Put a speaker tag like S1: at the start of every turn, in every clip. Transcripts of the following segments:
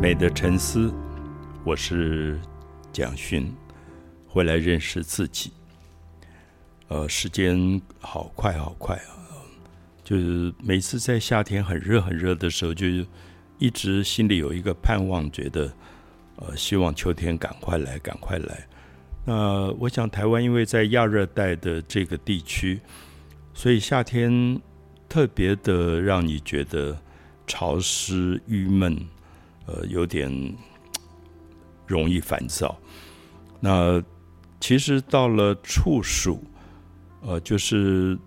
S1: 美的沉思，我是蒋勋，回来认识自己。呃，时间好快好快啊！就是每次在夏天很热很热的时候，就一直心里有一个盼望，觉得呃，希望秋天赶快来，赶快来。那我想，台湾因为在亚热带的这个地区，所以夏天特别的让你觉得潮湿、郁闷。呃，有点容易烦躁。那其实到了处暑，呃，就是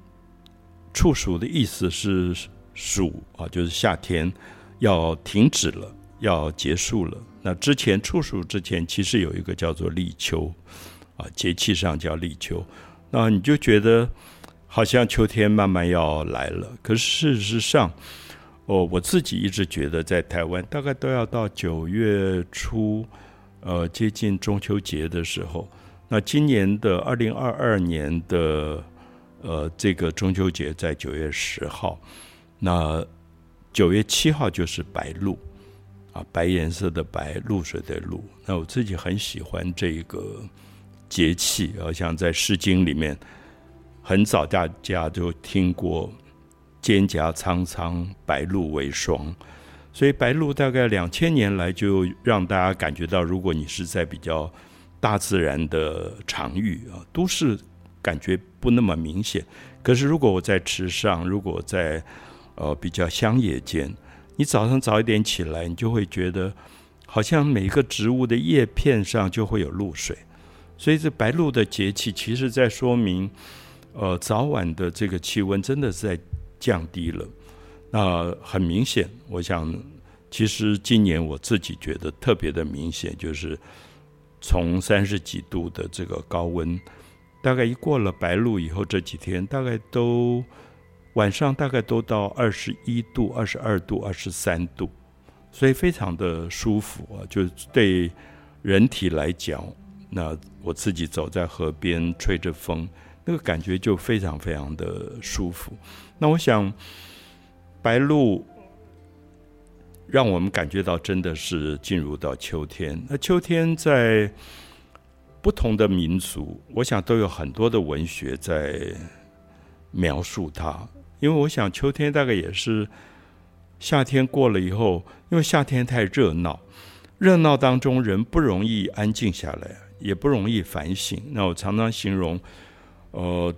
S1: 处暑的意思是暑啊，就是夏天要停止了，要结束了。那之前处暑之前，其实有一个叫做立秋啊，节气上叫立秋。那你就觉得好像秋天慢慢要来了，可是事实上。哦，我自己一直觉得，在台湾大概都要到九月初，呃，接近中秋节的时候。那今年的二零二二年的呃这个中秋节在九月十号，那九月七号就是白露啊，白颜色的白，露水的露。那我自己很喜欢这个节气，好像在《诗经》里面，很早大家就听过。蒹葭苍苍，白露为霜。所以白露大概两千年来就让大家感觉到，如果你是在比较大自然的场域啊，都市感觉不那么明显。可是如果我在池上，如果在呃比较乡野间，你早上早一点起来，你就会觉得好像每一个植物的叶片上就会有露水。所以这白露的节气，其实在说明，呃，早晚的这个气温真的是在。降低了，那很明显。我想，其实今年我自己觉得特别的明显，就是从三十几度的这个高温，大概一过了白露以后，这几天大概都晚上大概都到二十一度、二十二度、二十三度，所以非常的舒服啊。就对人体来讲，那我自己走在河边，吹着风。那个感觉就非常非常的舒服。那我想，白露让我们感觉到真的是进入到秋天。那秋天在不同的民族，我想都有很多的文学在描述它。因为我想，秋天大概也是夏天过了以后，因为夏天太热闹，热闹当中人不容易安静下来，也不容易反省。那我常常形容。呃，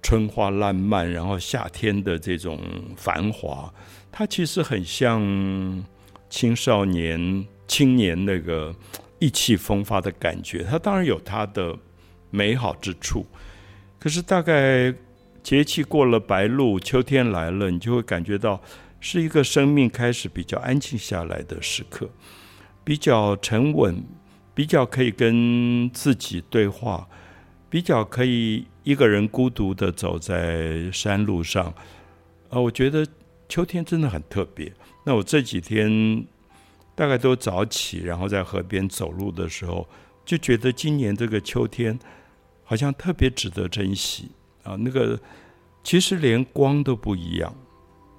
S1: 春花烂漫，然后夏天的这种繁华，它其实很像青少年、青年那个意气风发的感觉。它当然有它的美好之处，可是大概节气过了，白露，秋天来了，你就会感觉到是一个生命开始比较安静下来的时刻，比较沉稳，比较可以跟自己对话。比较可以一个人孤独的走在山路上，啊，我觉得秋天真的很特别。那我这几天大概都早起，然后在河边走路的时候，就觉得今年这个秋天好像特别值得珍惜啊。那个其实连光都不一样，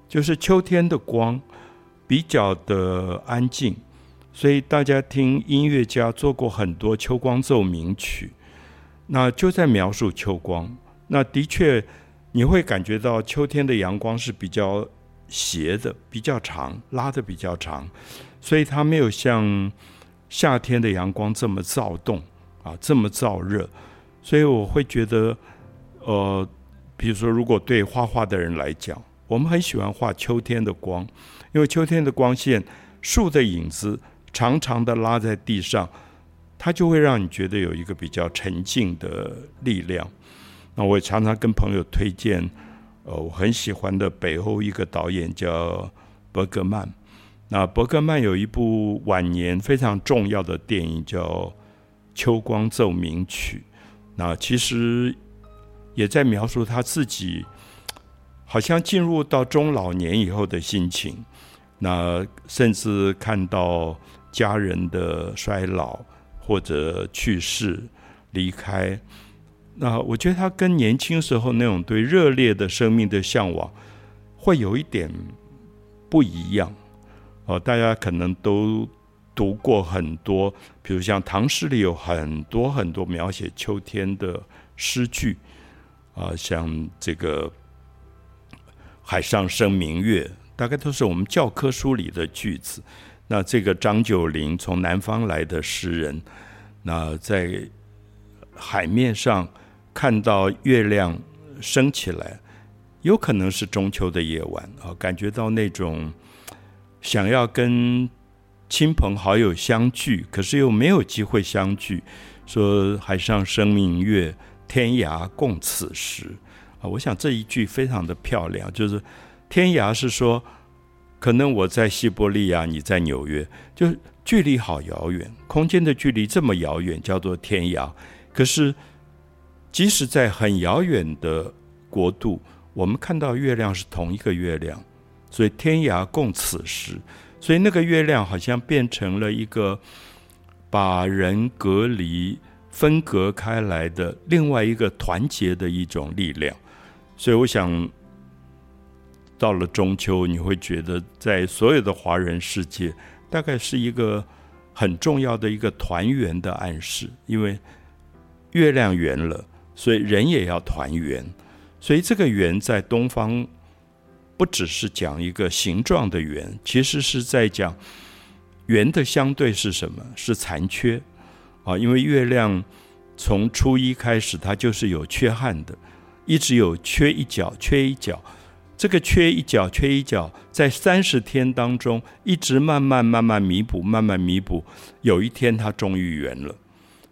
S1: 就是秋天的光比较的安静，所以大家听音乐家做过很多秋光奏鸣曲。那就在描述秋光，那的确你会感觉到秋天的阳光是比较斜的、比较长、拉的比较长，所以它没有像夏天的阳光这么躁动啊，这么燥热。所以我会觉得，呃，比如说，如果对画画的人来讲，我们很喜欢画秋天的光，因为秋天的光线、树的影子长长的拉在地上。它就会让你觉得有一个比较沉静的力量。那我也常常跟朋友推荐，呃，我很喜欢的北欧一个导演叫伯格曼。那伯格曼有一部晚年非常重要的电影叫《秋光奏鸣曲》。那其实也在描述他自己好像进入到中老年以后的心情。那甚至看到家人的衰老。或者去世、离开，那我觉得他跟年轻时候那种对热烈的生命的向往，会有一点不一样。哦，大家可能都读过很多，比如像唐诗里有很多很多描写秋天的诗句啊，像这个“海上生明月”，大概都是我们教科书里的句子。那这个张九龄从南方来的诗人，那在海面上看到月亮升起来，有可能是中秋的夜晚啊，感觉到那种想要跟。亲朋好友相聚，可是又没有机会相聚。说海上生明月，天涯共此时。啊，我想这一句非常的漂亮。就是天涯是说，可能我在西伯利亚，你在纽约，就距离好遥远，空间的距离这么遥远，叫做天涯。可是即使在很遥远的国度，我们看到月亮是同一个月亮，所以天涯共此时。所以那个月亮好像变成了一个把人隔离、分隔开来的另外一个团结的一种力量。所以我想，到了中秋，你会觉得在所有的华人世界，大概是一个很重要的一个团圆的暗示。因为月亮圆了，所以人也要团圆。所以这个圆在东方。不只是讲一个形状的圆，其实是在讲圆的相对是什么？是残缺啊！因为月亮从初一开始，它就是有缺憾的，一直有缺一角，缺一角。这个缺一角，缺一角，在三十天当中，一直慢慢慢慢弥补，慢慢弥补。有一天，它终于圆了。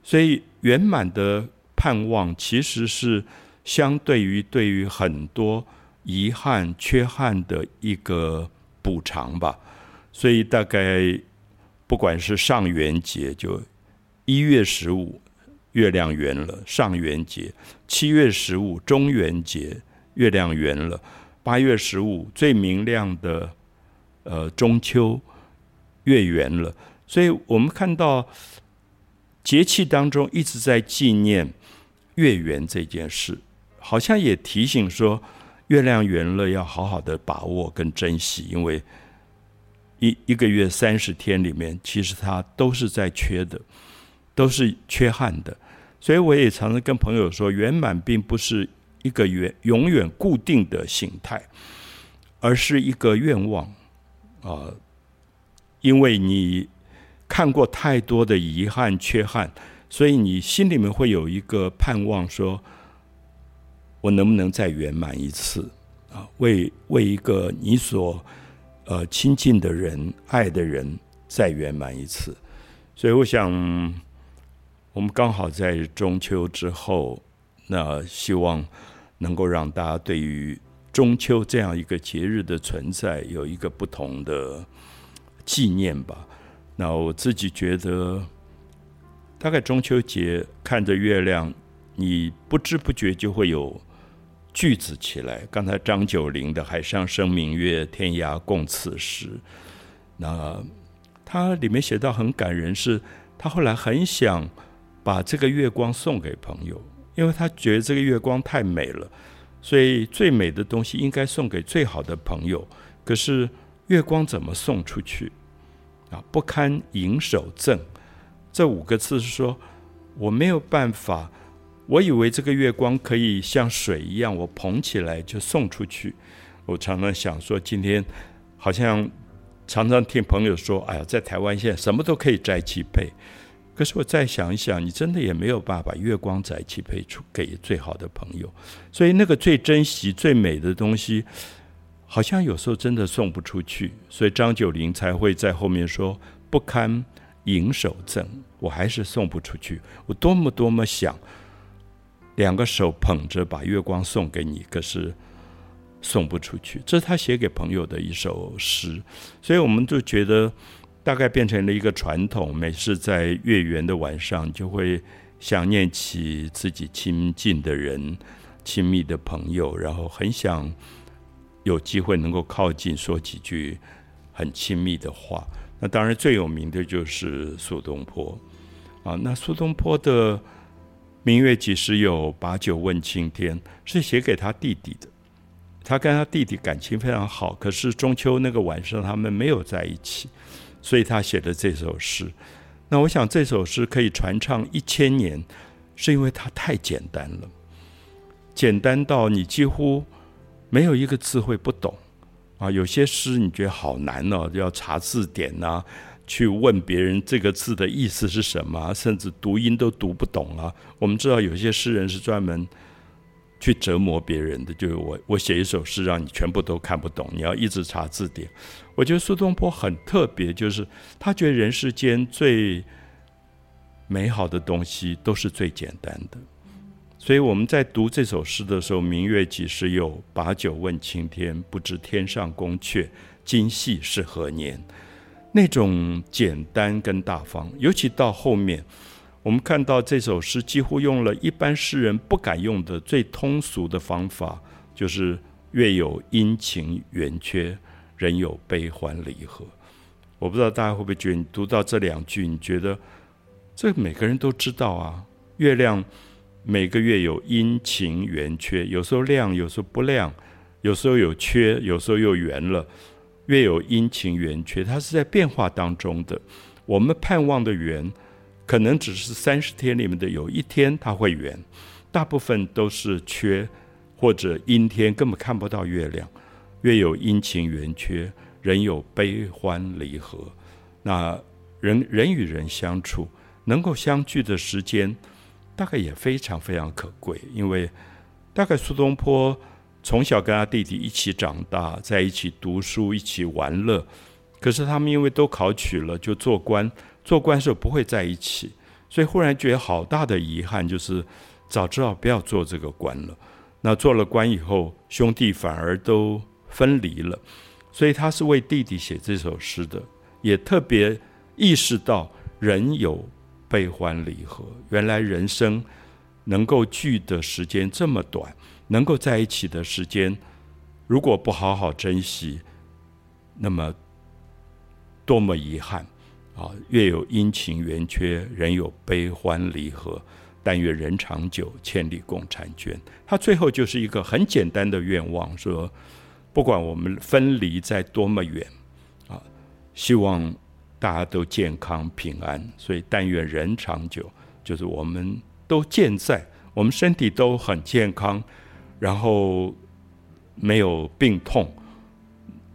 S1: 所以，圆满的盼望，其实是相对于对于很多。遗憾、缺憾的一个补偿吧，所以大概不管是上元节，就一月十五月亮圆了；上元节七月十五中元节月亮圆了；八月十五最明亮的呃中秋月圆了。所以我们看到节气当中一直在纪念月圆这件事，好像也提醒说。月亮圆了，要好好的把握跟珍惜，因为一一个月三十天里面，其实它都是在缺的，都是缺憾的。所以我也常常跟朋友说，圆满并不是一个圆永远固定的形态，而是一个愿望啊。因为你看过太多的遗憾、缺憾，所以你心里面会有一个盼望说。我能不能再圆满一次啊？为为一个你所呃亲近的人、爱的人再圆满一次。所以我想，我们刚好在中秋之后，那希望能够让大家对于中秋这样一个节日的存在有一个不同的纪念吧。那我自己觉得，大概中秋节看着月亮，你不知不觉就会有。句子起来，刚才张九龄的“海上生明月，天涯共此时”，那他里面写到很感人，是他后来很想把这个月光送给朋友，因为他觉得这个月光太美了，所以最美的东西应该送给最好的朋友。可是月光怎么送出去啊？不堪盈手赠，这五个字是说我没有办法。我以为这个月光可以像水一样，我捧起来就送出去。我常常想说，今天好像常常听朋友说：“哎呀，在台湾现在什么都可以宅气配。”可是我再想一想，你真的也没有办法月光宅气配出给最好的朋友。所以那个最珍惜、最美的东西，好像有时候真的送不出去。所以张九龄才会在后面说：“不堪盈手赠，我还是送不出去。我多么多么想。”两个手捧着把月光送给你，可是送不出去。这是他写给朋友的一首诗，所以我们就觉得大概变成了一个传统。每次在月圆的晚上，就会想念起自己亲近的人、亲密的朋友，然后很想有机会能够靠近，说几句很亲密的话。那当然最有名的就是苏东坡啊。那苏东坡的。明月几时有，把酒问青天，是写给他弟弟的。他跟他弟弟感情非常好，可是中秋那个晚上他们没有在一起，所以他写的这首诗。那我想这首诗可以传唱一千年，是因为它太简单了，简单到你几乎没有一个字会不懂啊。有些诗你觉得好难哦，要查字典呐，去问别人这个字的意思是什么，甚至读音都读不懂啊。我们知道有些诗人是专门。去折磨别人的，就是我，我写一首诗让你全部都看不懂，你要一直查字典。我觉得苏东坡很特别，就是他觉得人世间最美好的东西都是最简单的。所以我们在读这首诗的时候，“明月几时有？把酒问青天。不知天上宫阙，今夕是何年？”那种简单跟大方，尤其到后面。我们看到这首诗几乎用了一般诗人不敢用的最通俗的方法，就是“月有阴晴圆缺，人有悲欢离合”。我不知道大家会不会觉得，你读到这两句，你觉得这每个人都知道啊？月亮每个月有阴晴圆缺，有时候亮，有时候不亮，有时候有缺，有时候又圆了。月有阴晴圆缺，它是在变化当中的。我们盼望的圆。可能只是三十天里面的有一天它会圆，大部分都是缺或者阴天，根本看不到月亮。月有阴晴圆缺，人有悲欢离合。那人人与人相处，能够相聚的时间，大概也非常非常可贵。因为大概苏东坡从小跟他弟弟一起长大，在一起读书，一起玩乐。可是他们因为都考取了，就做官。做官时候不会在一起，所以忽然觉得好大的遗憾，就是早知道不要做这个官了。那做了官以后，兄弟反而都分离了，所以他是为弟弟写这首诗的，也特别意识到人有悲欢离合，原来人生能够聚的时间这么短，能够在一起的时间，如果不好好珍惜，那么多么遗憾。啊，月有阴晴圆缺，人有悲欢离合。但愿人长久，千里共婵娟。他最后就是一个很简单的愿望，说不管我们分离在多么远，啊，希望大家都健康平安。所以但愿人长久，就是我们都健在，我们身体都很健康，然后没有病痛。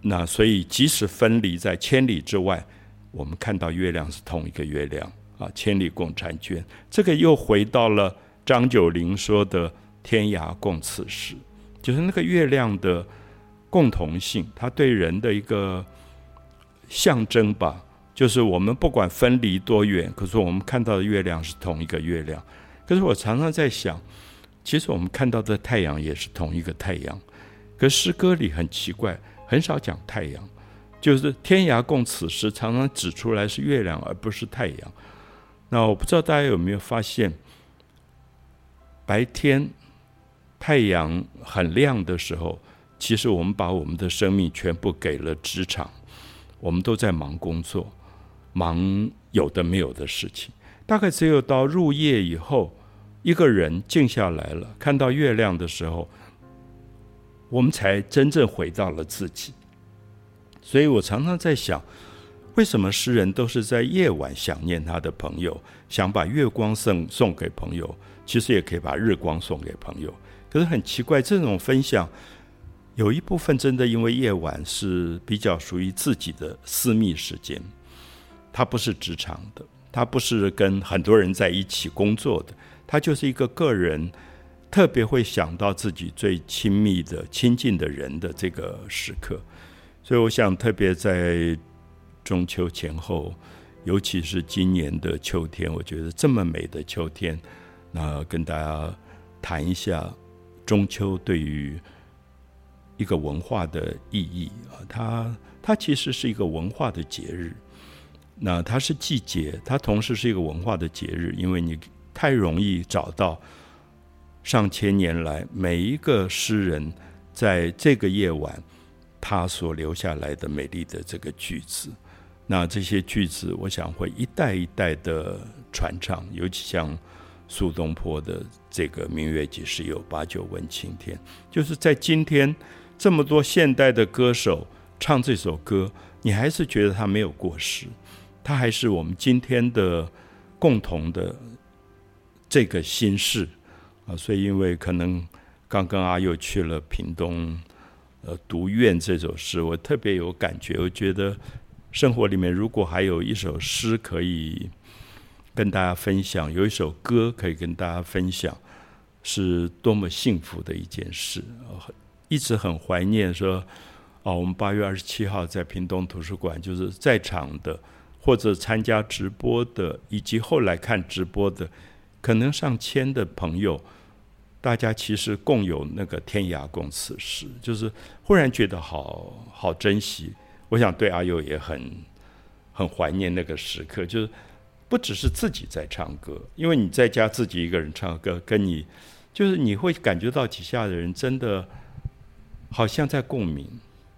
S1: 那所以即使分离在千里之外。我们看到月亮是同一个月亮啊，千里共婵娟。这个又回到了张九龄说的“天涯共此时”，就是那个月亮的共同性，它对人的一个象征吧。就是我们不管分离多远，可是我们看到的月亮是同一个月亮。可是我常常在想，其实我们看到的太阳也是同一个太阳。可诗歌里很奇怪，很少讲太阳。就是天涯共此时，常常指出来是月亮而不是太阳。那我不知道大家有没有发现，白天太阳很亮的时候，其实我们把我们的生命全部给了职场，我们都在忙工作，忙有的没有的事情。大概只有到入夜以后，一个人静下来了，看到月亮的时候，我们才真正回到了自己。所以我常常在想，为什么诗人都是在夜晚想念他的朋友，想把月光送送给朋友，其实也可以把日光送给朋友。可是很奇怪，这种分享有一部分真的因为夜晚是比较属于自己的私密时间，它不是职场的，它不是跟很多人在一起工作的，它就是一个个人特别会想到自己最亲密的、亲近的人的这个时刻。所以，我想特别在中秋前后，尤其是今年的秋天，我觉得这么美的秋天，那跟大家谈一下中秋对于一个文化的意义啊。它它其实是一个文化的节日，那它是季节，它同时是一个文化的节日，因为你太容易找到上千年来每一个诗人在这个夜晚。他所留下来的美丽的这个句子，那这些句子，我想会一代一代的传唱。尤其像苏东坡的这个“明月几时有，把酒问青天”，就是在今天这么多现代的歌手唱这首歌，你还是觉得他没有过时，他还是我们今天的共同的这个心事啊。所以，因为可能刚刚阿佑去了屏东，呃，独院这首诗，我特别有感觉。我觉得生活里面如果还有一首诗可以跟大家分享，有一首歌可以跟大家分享，是多么幸福的一件事。一直很怀念说。哦，我们八月二十七号在屏东图书馆，就是在场的或者参加直播的，以及后来看直播的，可能上千的朋友，大家其实共有那个天涯共此时，就是忽然觉得好好珍惜。我想对阿佑也很很怀念那个时刻，就是不只是自己在唱歌，因为你在家自己一个人唱歌，跟你就是你会感觉到底下的人真的好像在共鸣。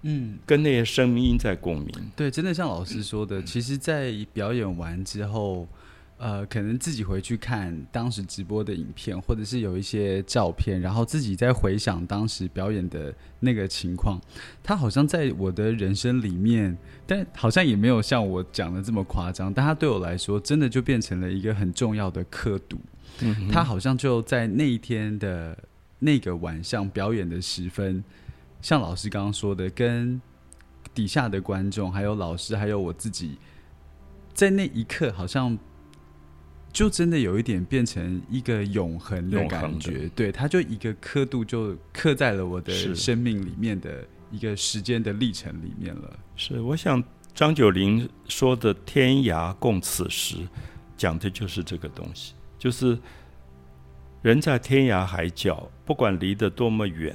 S1: 嗯，跟那些声音在共鸣。
S2: 对，真的像老师说的，其实，在表演完之后，呃，可能自己回去看当时直播的影片，或者是有一些照片，然后自己再回想当时表演的那个情况，他好像在我的人生里面，但好像也没有像我讲的这么夸张，但他对我来说，真的就变成了一个很重要的刻度。嗯，他好像就在那一天的那个晚上表演的时分。像老师刚刚说的，跟底下的观众，还有老师，还有我自己，在那一刻，好像就真的有一点变成一个永恒的感觉。对，它就一个刻度，就刻在了我的生命里面的一个时间的历程里面了。
S1: 是，我想张九龄说的“天涯共此时”，讲的就是这个东西，就是人在天涯海角，不管离得多么远。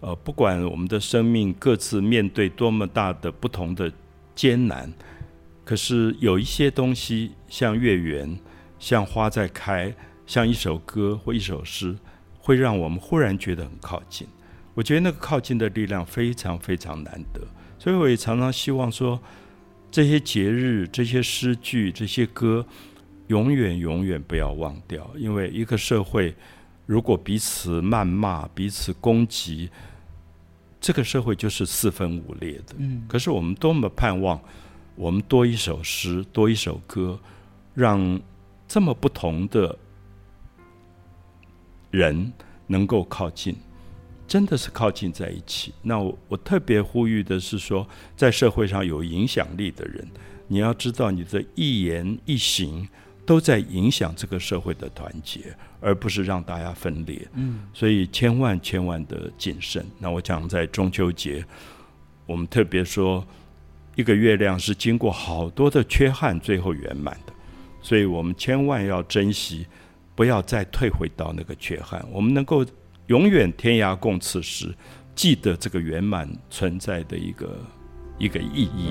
S1: 呃，不管我们的生命各自面对多么大的不同的艰难，可是有一些东西，像月圆，像花在开，像一首歌或一首诗，会让我们忽然觉得很靠近。我觉得那个靠近的力量非常非常难得，所以我也常常希望说，这些节日、这些诗句、这些歌，永远永远不要忘掉，因为一个社会如果彼此谩骂、彼此攻击，这个社会就是四分五裂的。嗯，可是我们多么盼望，我们多一首诗，多一首歌，让这么不同的人能够靠近，真的是靠近在一起。那我我特别呼吁的是说，在社会上有影响力的人，你要知道你的一言一行。都在影响这个社会的团结，而不是让大家分裂。嗯，所以千万千万的谨慎。那我讲在中秋节，我们特别说，一个月亮是经过好多的缺憾，最后圆满的。所以我们千万要珍惜，不要再退回到那个缺憾。我们能够永远天涯共此时，记得这个圆满存在的一个一个意义。